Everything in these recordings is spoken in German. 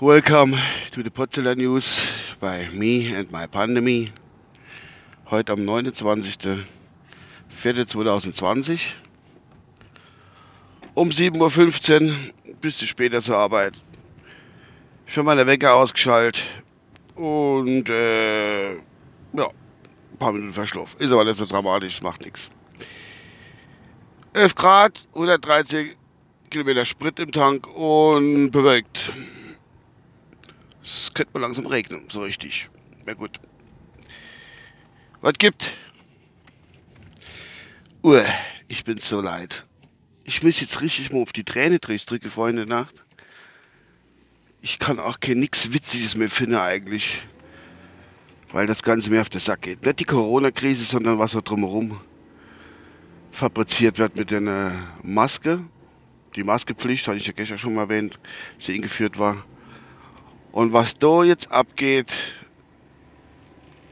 Welcome to the Potsdamer News by me and my pandemie. Heute am 29.04.2020 um 7.15 Uhr bis zu später zur Arbeit. Ich habe meine Wecker ausgeschaltet und äh, ja, ein paar Minuten verschlafen. Ist aber nicht so dramatisch, macht nichts. 11 Grad, 130 Kilometer Sprit im Tank und bewölkt. Es könnte mal langsam regnen, so richtig. Ja gut. Was gibt? Uah, ich bin so leid. Ich muss jetzt richtig mal auf die Träne drücken, Freunde, Nacht. Ich kann auch kein nix Witziges mehr finden eigentlich. Weil das Ganze mir auf den Sack geht. Nicht die Corona-Krise, sondern was da drumherum fabriziert wird mit der Maske. Die Maskepflicht, hatte ich ja gestern schon mal erwähnt, sie eingeführt war. Und was da jetzt abgeht,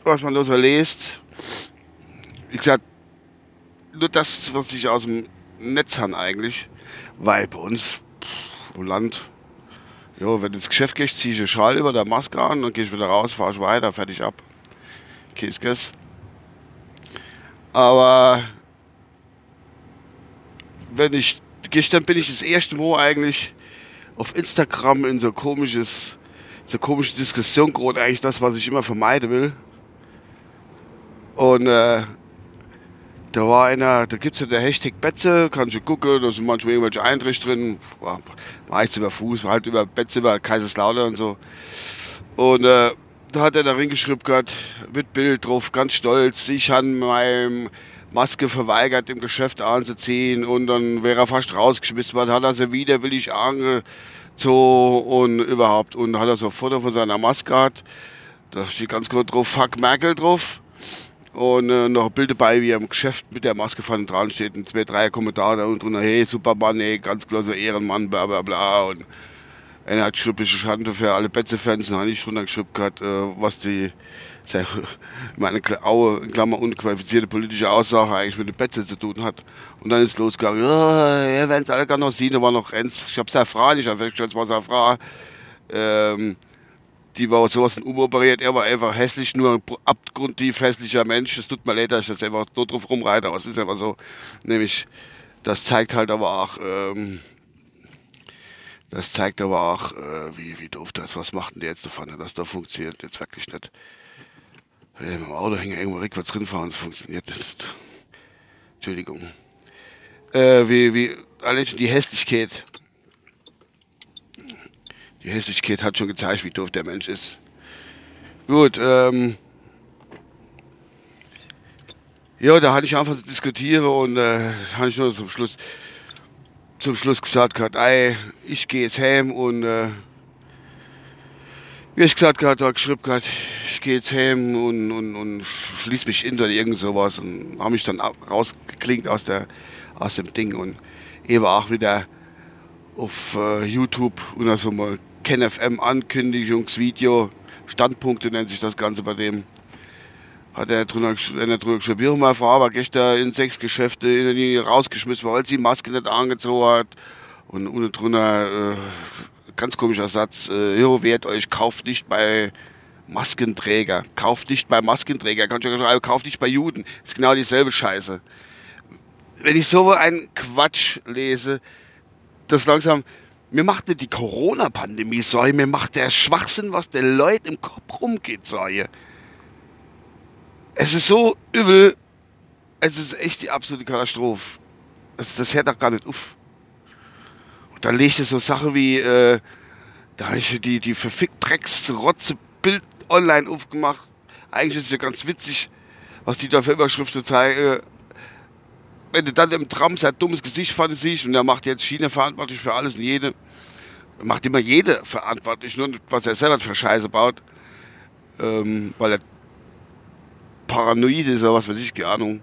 was man da so liest, wie gesagt, nur das, was ich aus dem Netz habe eigentlich, weil bei uns pff, im Land, ja, wenn du ins Geschäft gehst, ziehe ich einen Schal über der Maske an, gehe ich wieder raus, fahre ich weiter, fertig ab. Kiss. Aber wenn ich, gestern bin ich das erste Mal eigentlich auf Instagram in so komisches, so komische Diskussion gerade eigentlich das, was ich immer vermeiden will. Und äh, da war einer, da gibt es ja der Hashtag Betze, kannst du gucken, da sind manchmal irgendwelche Einträge drin, meist über Fuß, halt über Betze, über Kaiserslautern und so. Und äh, da hat er da reingeschrieben gehabt, mit Bild drauf, ganz stolz, ich habe meinem Maske verweigert, im Geschäft anzuziehen und dann wäre er fast rausgeschmissen. Worden, hat er sie widerwillig angezogen und überhaupt. Und hat er so ein Foto von seiner Maske gehabt, da steht ganz kurz drauf, fuck Merkel drauf. Und äh, noch ein Bild dabei, wie er im Geschäft mit der Maske vorne dran steht und zwei, drei Kommentare da unten drunter, hey, Supermann, ey, ganz klasse Ehrenmann, bla bla bla und einer hat geschrieben, ist Schande für alle Betze-Fans, habe ich drunter geschrieben gehabt, äh, was die, meine Aue, Klammer, unqualifizierte politische Aussage eigentlich mit den Betze zu tun hat. Und dann ist losgegangen, ja, ihr werdet es alle gar noch sehen, da war noch eins, ich habe erfahren, ich habe festgestellt, es war seine Frau, ähm, die war sowas in umoperiert, er war einfach hässlich, nur ein abgrundtief hässlicher Mensch. Es tut mir leid, dass ich das einfach so drauf rumreite, aber es ist einfach so. Nämlich, das zeigt halt aber auch, ähm, das zeigt aber auch, äh, wie, wie doof das, was macht denn der jetzt davon, das funktioniert jetzt wirklich nicht. Wenn ich mit dem Auto hänge, irgendwo rückwärts drinfahren, das funktioniert nicht. Entschuldigung. Äh, wie, wie, allein schon die Hässlichkeit die Hässlichkeit hat schon gezeigt, wie doof der Mensch ist. Gut, ähm. Ja, da hatte ich einfach zu diskutieren und äh, habe ich nur zum Schluss, zum Schluss gesagt gehabt, ey, ich gehe jetzt heim und äh, wie ich gesagt gehabt, habe geschrieben gehabt, ich gehe jetzt heim und, und, und schließe mich in oder irgend sowas und habe mich dann rausgeklingt aus, der, aus dem Ding und eben auch wieder auf äh, YouTube und also mal KenFM Ankündigungsvideo, Standpunkte nennt sich das Ganze bei dem. Hat er er drunter geschrieben, ja, meine Frau war gestern in sechs Geschäfte in Linie rausgeschmissen, weil sie die Maske nicht angezogen hat. Und unten drunter, äh, ganz komischer Satz, äh, jo, wehrt euch, kauft nicht bei Maskenträger. Kauft nicht bei Maskenträger. Kann ich ja schreiben, kauft nicht bei Juden. Ist genau dieselbe Scheiße. Wenn ich so einen Quatsch lese, das langsam, mir macht nicht die Corona-Pandemie Sorge, mir macht der Schwachsinn, was den Leuten im Kopf rumgeht, Sorge. Es ist so übel, es ist echt die absolute Katastrophe. Das, das hört doch gar nicht auf. Und dann legt es so Sachen wie, äh, da habe ich die, die verfickt Drecks-Rotze Bild online aufgemacht. Eigentlich ist es ja ganz witzig, was die da für Überschriften zeigen wenn du dann im Tram sein dummes Gesicht vor siehst und er macht jetzt China verantwortlich für alles und jede, macht immer jede verantwortlich, nur was er selber für Scheiße baut, ähm, weil er paranoid ist oder was weiß ich, keine Ahnung.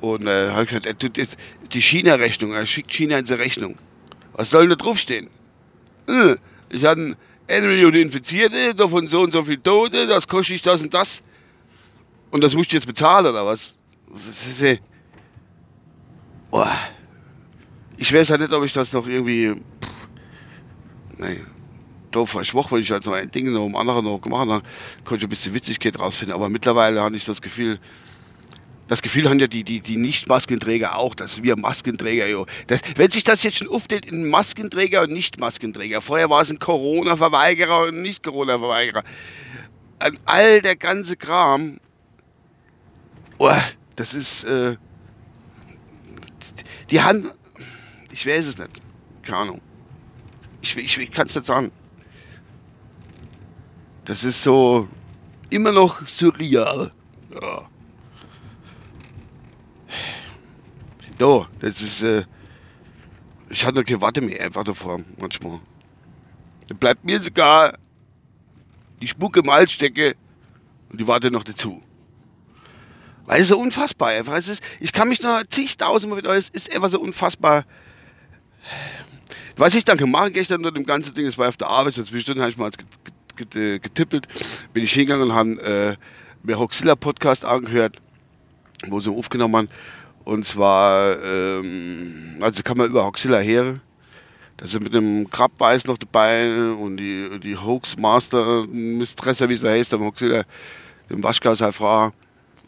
Und äh, gesagt, er tut jetzt die China-Rechnung, er schickt China in seine Rechnung. Was soll denn da draufstehen? Äh, ich hatte eine Million Infizierte, davon so und so viele Tote, das kostet ich das und das. Und das musst du jetzt bezahlen oder was? Das ist, äh, oh. Ich weiß ja nicht, ob ich das noch irgendwie. Pff, nee. Da vor einer Woche, wenn ich halt so ein Ding noch um andere noch gemacht habe, konnte ich ein bisschen Witzigkeit rausfinden. Aber mittlerweile habe ich das Gefühl, das Gefühl haben ja die, die, die Nicht-Maskenträger auch, dass wir Maskenträger, jo. Das, wenn sich das jetzt schon aufteilt in Maskenträger und Nicht-Maskenträger, vorher war es ein Corona-Verweigerer und Nicht-Corona-Verweigerer. An all der ganze Kram, oh, das ist, äh, die Hand, ich weiß es nicht, keine Ahnung. Ich, ich, ich kann es nicht sagen. Das ist so immer noch surreal. Ja. Da, das ist, äh, ich hatte keine Warte mehr einfach davor, manchmal. Da bleibt mir sogar die Spucke im Hals stecke und die Warte noch dazu. Weil es so unfassbar einfach es ist. Ich kann mich noch zigtausendmal wieder, es ist einfach so unfassbar. Was ich dann gemacht habe gestern unter dem ganzen Ding, das war auf der Arbeit, so zwischendurch habe ich mal getippelt, bin ich hingegangen und habe äh, mir Hoxilla Podcast angehört, wo sie aufgenommen haben. Und zwar, ähm, also kann man über Hoxilla her. Da sind mit dem Krabbeis noch dabei und die, die Hoaxmaster Mistresse, wie sie heißt, am Hoxilla, dem Waschgasfrau.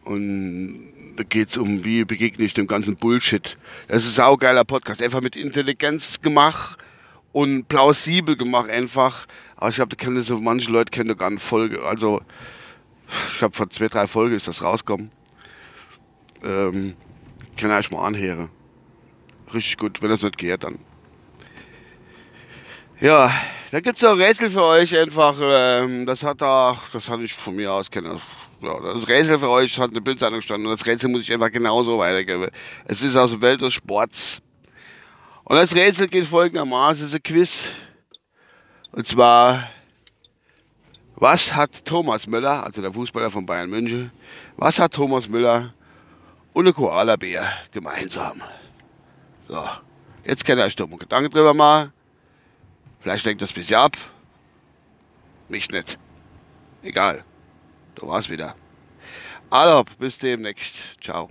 Und da geht es um, wie begegne ich dem ganzen Bullshit. Das ist ein saugeiler Podcast. Einfach mit Intelligenz gemacht und plausibel gemacht einfach. Aber ich glaube, da kennen so manche Leute kennen da gar eine Folge. Also, ich glaube, vor zwei, drei Folgen ist das rausgekommen. Ähm, kann ich euch mal anhören. Richtig gut, wenn das nicht geht, dann. Ja, da gibt es auch Rätsel für euch einfach. Ähm, das hat da, das hatte ich von mir aus kennen. Ja, das Rätsel für euch hat eine Bildzeitung gestanden und das Rätsel muss ich einfach genauso weitergeben. Es ist aus der Welt des Sports. Und das Rätsel geht folgendermaßen: es ist ein Quiz. Und zwar, was hat Thomas Müller, also der Fußballer von Bayern München, was hat Thomas Müller und ein Koalabär gemeinsam? So, jetzt könnt ihr euch mal Gedanken drüber machen. Vielleicht lenkt das ein bisschen ab. Mich nicht. Egal. Da war's wieder. Also, bis demnächst. Ciao.